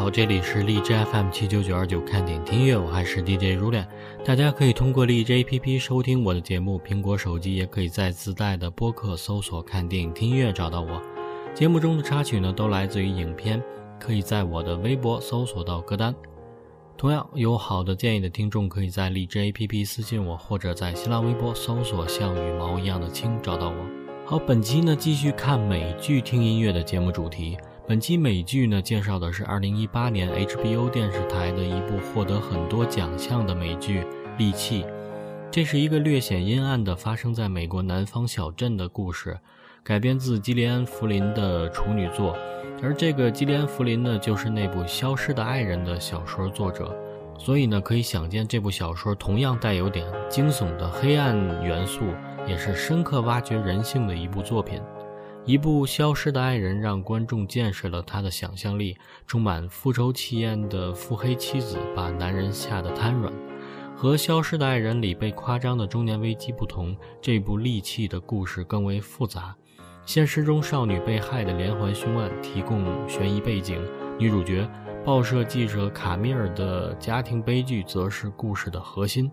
好，这里是荔枝 FM 七九九二九看点听乐，我还是 DJ 如恋。大家可以通过荔枝 APP 收听我的节目，苹果手机也可以在自带的播客搜索“看电影听音乐”找到我。节目中的插曲呢，都来自于影片，可以在我的微博搜索到歌单。同样有好的建议的听众，可以在荔枝 APP 私信我，或者在新浪微博搜索“像羽毛一样的青”找到我。好，本期呢继续看美剧听音乐的节目主题。本期美剧呢，介绍的是2018年 HBO 电视台的一部获得很多奖项的美剧《利器》。这是一个略显阴暗的发生在美国南方小镇的故事，改编自基利安·弗林的处女作。而这个基利安·弗林呢，就是那部《消失的爱人》的小说作者。所以呢，可以想见这部小说同样带有点惊悚的黑暗元素，也是深刻挖掘人性的一部作品。一部消失的爱人让观众见识了他的想象力，充满复仇气焰的腹黑妻子把男人吓得瘫软。和消失的爱人里被夸张的中年危机不同，这部利器的故事更为复杂。现实中少女被害的连环凶案提供悬疑背景，女主角报社记者卡米尔的家庭悲剧则是故事的核心。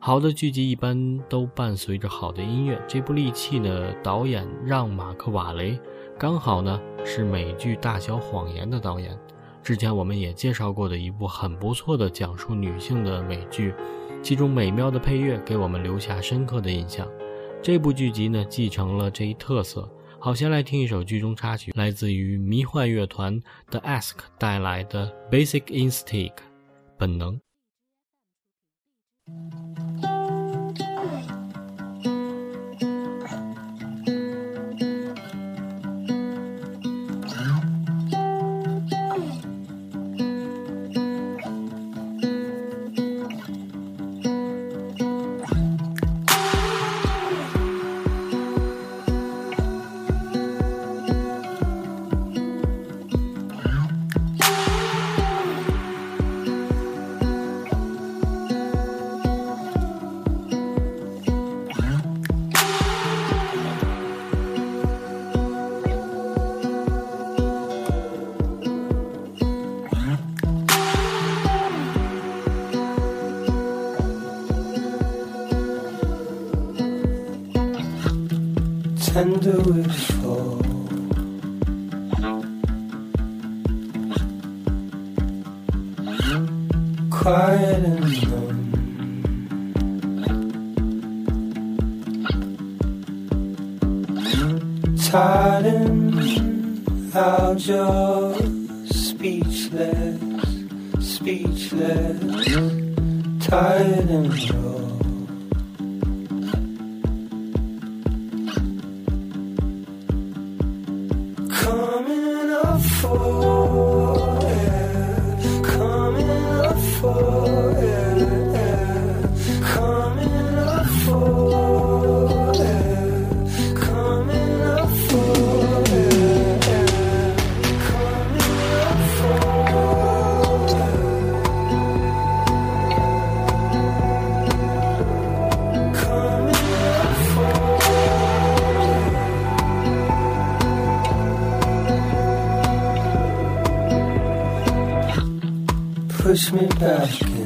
好的剧集一般都伴随着好的音乐。这部《利器》呢，导演让·马克·瓦雷，刚好呢是美剧《大小谎言》的导演。之前我们也介绍过的一部很不错的讲述女性的美剧，其中美妙的配乐给我们留下深刻的印象。这部剧集呢继承了这一特色。好，先来听一首剧中插曲，来自于迷幻乐团 The Ask 带来的《Basic Instinct》本能。Tender wishful. Quiet and numb. Tired out your speechless, speechless, tired and low. Push me back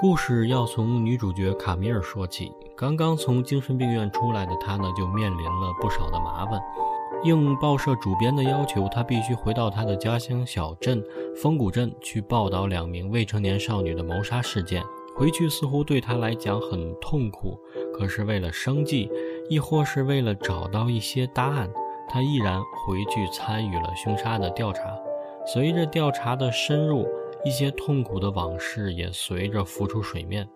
故事要从女主角卡米尔说起。刚刚从精神病院出来的她呢，就面临了不少的麻烦。应报社主编的要求，她必须回到她的家乡小镇风谷镇去报道两名未成年少女的谋杀事件。回去似乎对她来讲很痛苦，可是为了生计，亦或是为了找到一些答案，她毅然回去参与了凶杀的调查。随着调查的深入，一些痛苦的往事也随着浮出水面。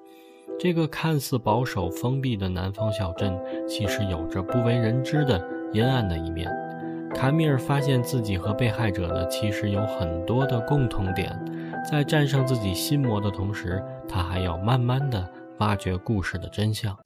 这个看似保守封闭的南方小镇，其实有着不为人知的阴暗的一面。卡米尔发现自己和被害者呢，其实有很多的共同点。在战胜自己心魔的同时，他还要慢慢的挖掘故事的真相。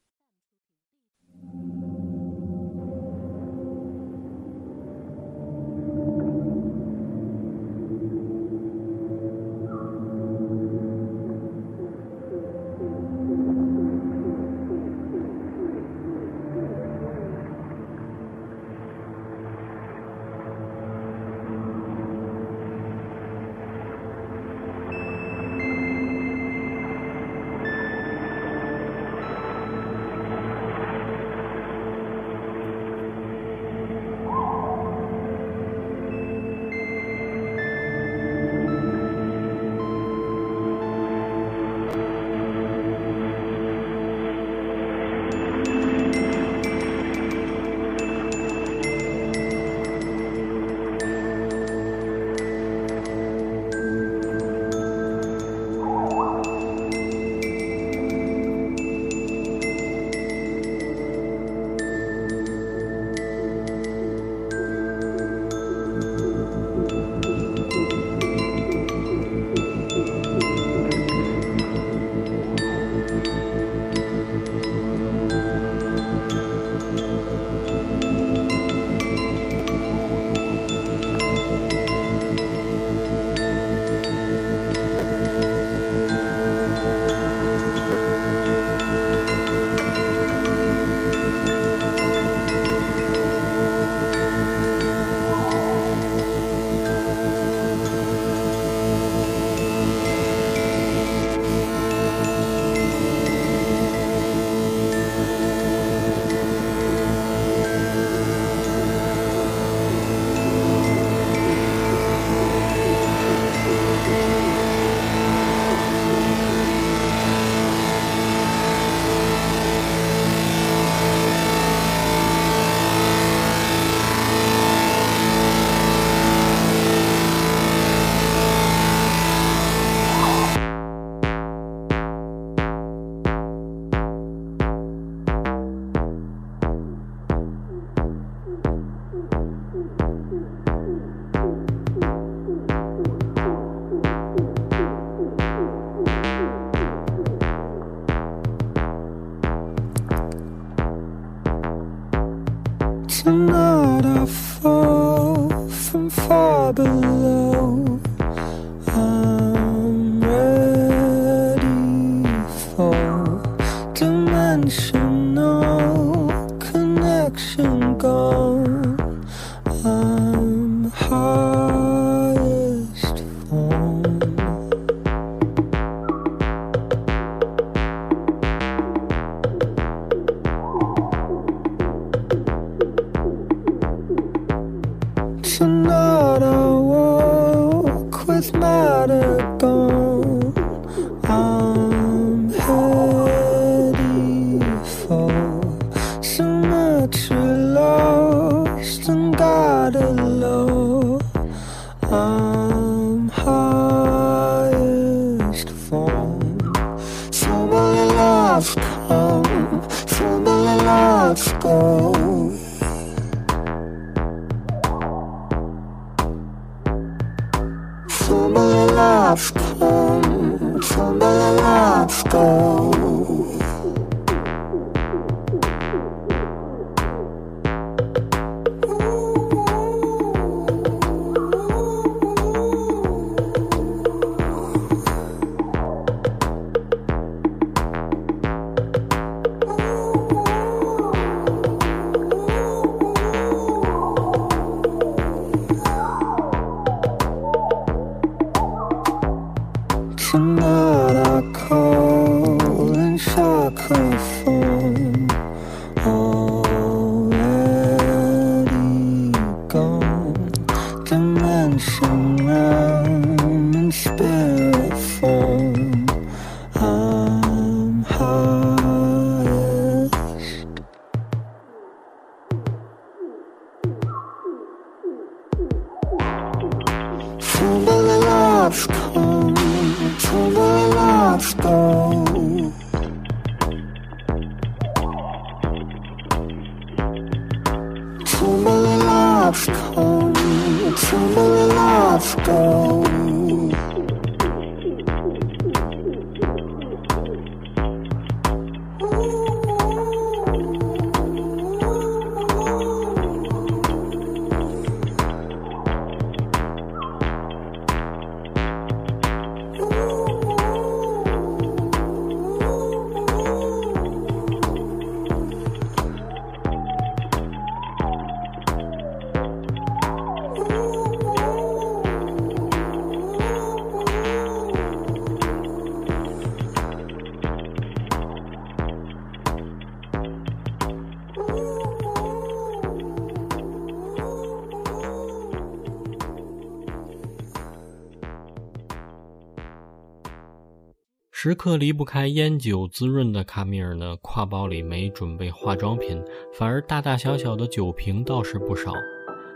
时刻离不开烟酒滋润的卡米尔呢，挎包里没准备化妆品，反而大大小小的酒瓶倒是不少。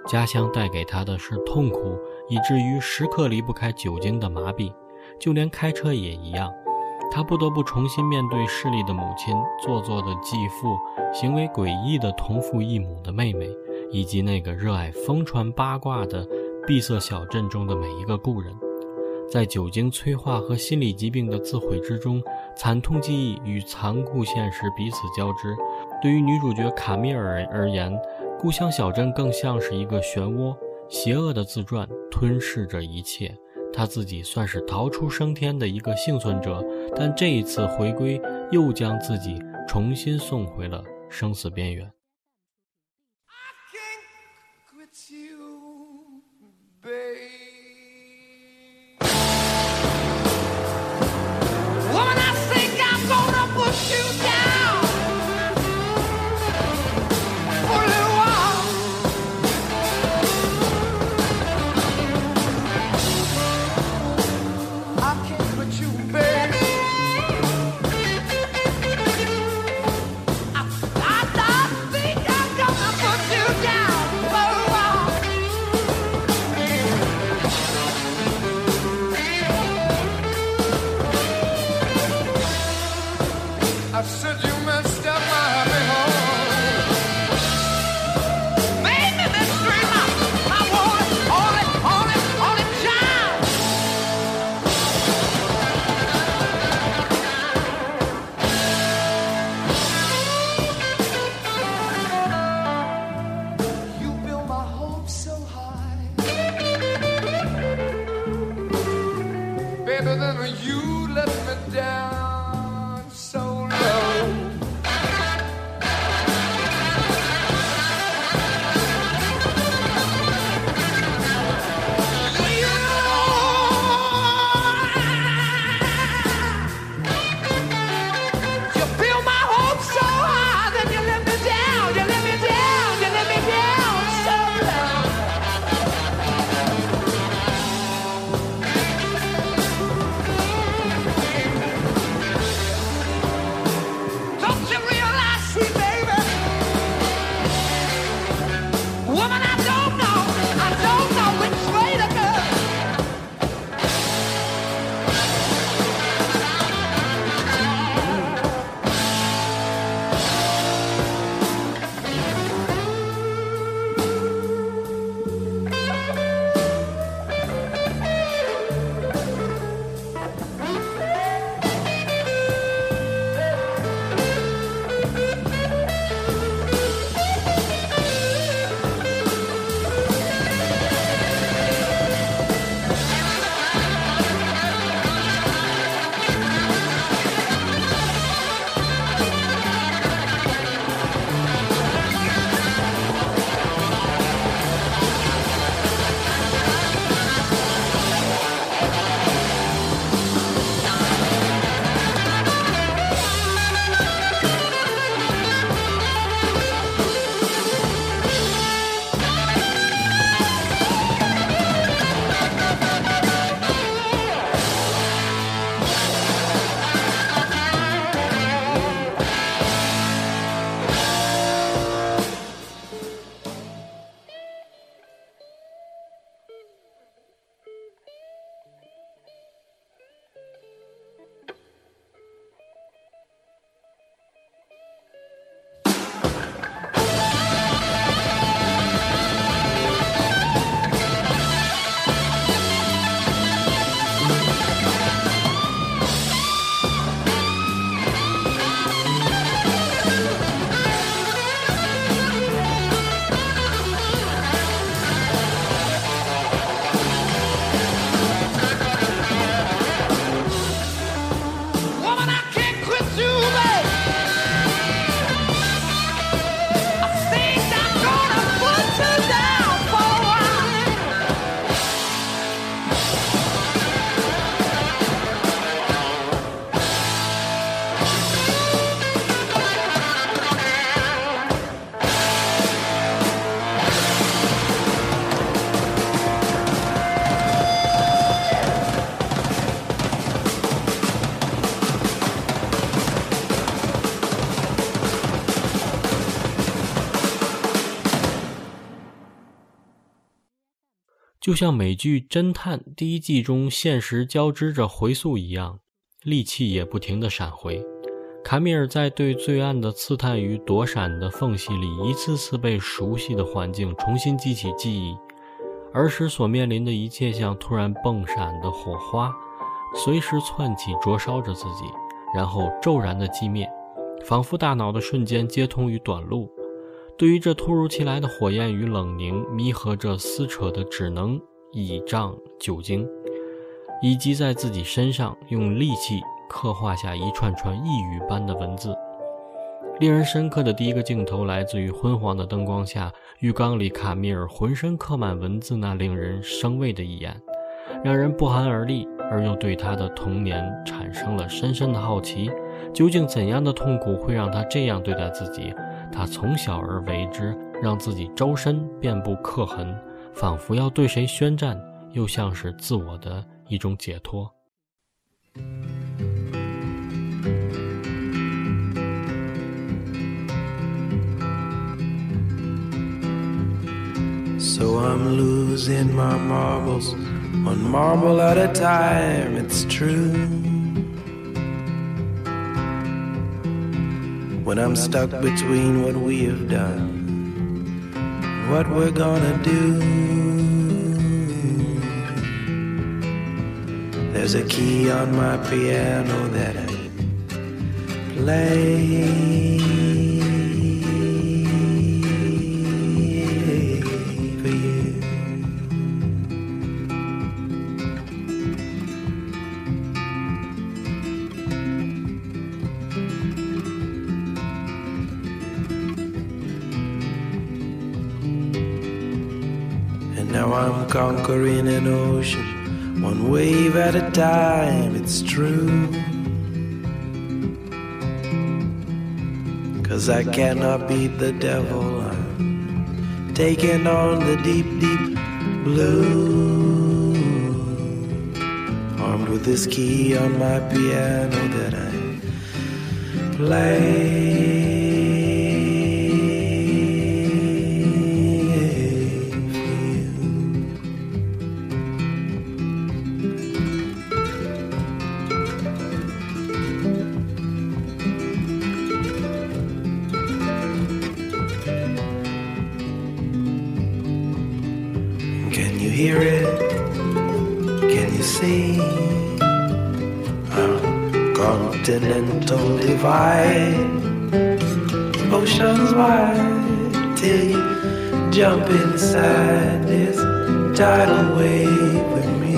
家乡带给他的是痛苦，以至于时刻离不开酒精的麻痹。就连开车也一样，他不得不重新面对势利的母亲、做作的继父、行为诡异的同父异母的妹妹，以及那个热爱疯传八卦的闭塞小镇中的每一个故人。在酒精催化和心理疾病的自毁之中，惨痛记忆与残酷现实彼此交织。对于女主角卡米尔而言，故乡小镇更像是一个漩涡，邪恶的自传吞噬着一切。她自己算是逃出升天的一个幸存者，但这一次回归又将自己重新送回了生死边缘。就像美剧《侦探》第一季中现实交织着回溯一样，利器也不停地闪回。卡米尔在对罪案的刺探与躲闪的缝隙里，一次次被熟悉的环境重新激起记忆。儿时所面临的一切，像突然迸闪的火花，随时窜起，灼烧着自己，然后骤然的熄灭，仿佛大脑的瞬间接通与短路。对于这突如其来的火焰与冷凝，弥合着撕扯的，只能倚仗酒精，以及在自己身上用利器刻画下一串串呓语般的文字。令人深刻的第一个镜头来自于昏黄的灯光下，浴缸里卡米尔浑身刻满文字那令人生畏的一眼，让人不寒而栗，而又对他的童年产生了深深的好奇。究竟怎样的痛苦会让他这样对待自己？他从小而为之，让自己周身遍布刻痕，仿佛要对谁宣战，又像是自我的一种解脱。So I'm losing my marbles, one marble at a time, it's true. When I'm stuck between what we have done, what we're gonna do. There's a key on my piano that I play now I'm conquering an ocean, one wave at a time, it's true. Cause I cannot beat the devil, I'm taking on the deep, deep blue. Armed with this key on my piano that I play continental divide, oceans wide, till you jump inside this tidal wave with me.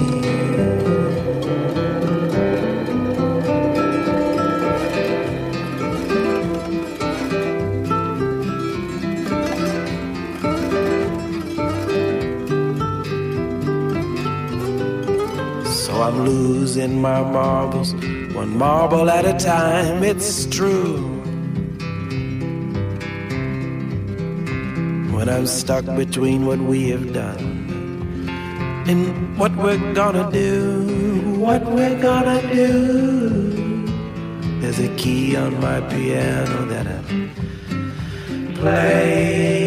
So I'm losing my marbles, one marble at a time, it's true. When I'm stuck between what we have done and what we're gonna do, what we're gonna do. There's a key on my piano that I play.《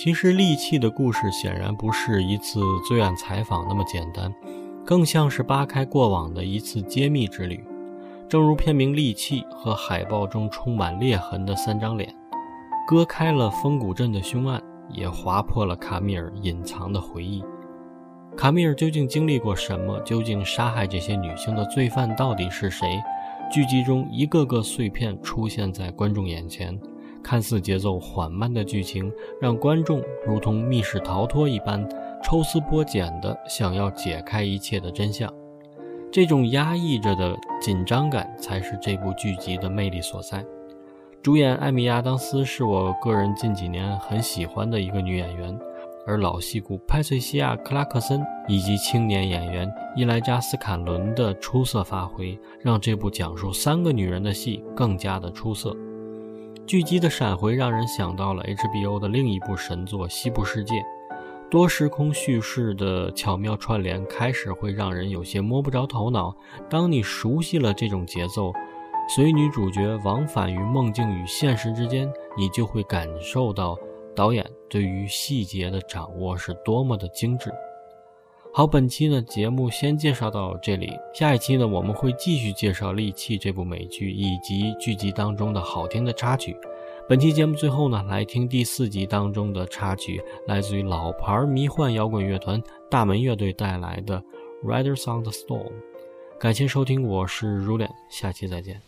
其实利器的故事显然不是一次罪案采访那么简单，更像是扒开过往的一次揭秘之旅。正如片名《利器》和海报中充满裂痕的三张脸，割开了风谷镇的凶案，也划破了卡米尔隐藏的回忆。卡米尔究竟经历过什么？究竟杀害这些女性的罪犯到底是谁？剧集中一个个碎片出现在观众眼前，看似节奏缓慢的剧情，让观众如同密室逃脱一般，抽丝剥茧地想要解开一切的真相。这种压抑着的紧张感，才是这部剧集的魅力所在。主演艾米亚当斯是我个人近几年很喜欢的一个女演员，而老戏骨派翠西亚·克拉克森以及青年演员伊莱加斯·坎伦的出色发挥，让这部讲述三个女人的戏更加的出色。剧集的闪回让人想到了 HBO 的另一部神作《西部世界》，多时空叙事的巧妙串联开始会让人有些摸不着头脑。当你熟悉了这种节奏，随女主角往返于梦境与现实之间，你就会感受到。导演对于细节的掌握是多么的精致。好，本期的节目先介绍到这里，下一期呢我们会继续介绍《利器》这部美剧以及剧集当中的好听的插曲。本期节目最后呢，来听第四集当中的插曲，来自于老牌迷幻摇滚乐团大门乐队带来的《Riders on the Storm》。感谢收听，我是如脸，下期再见。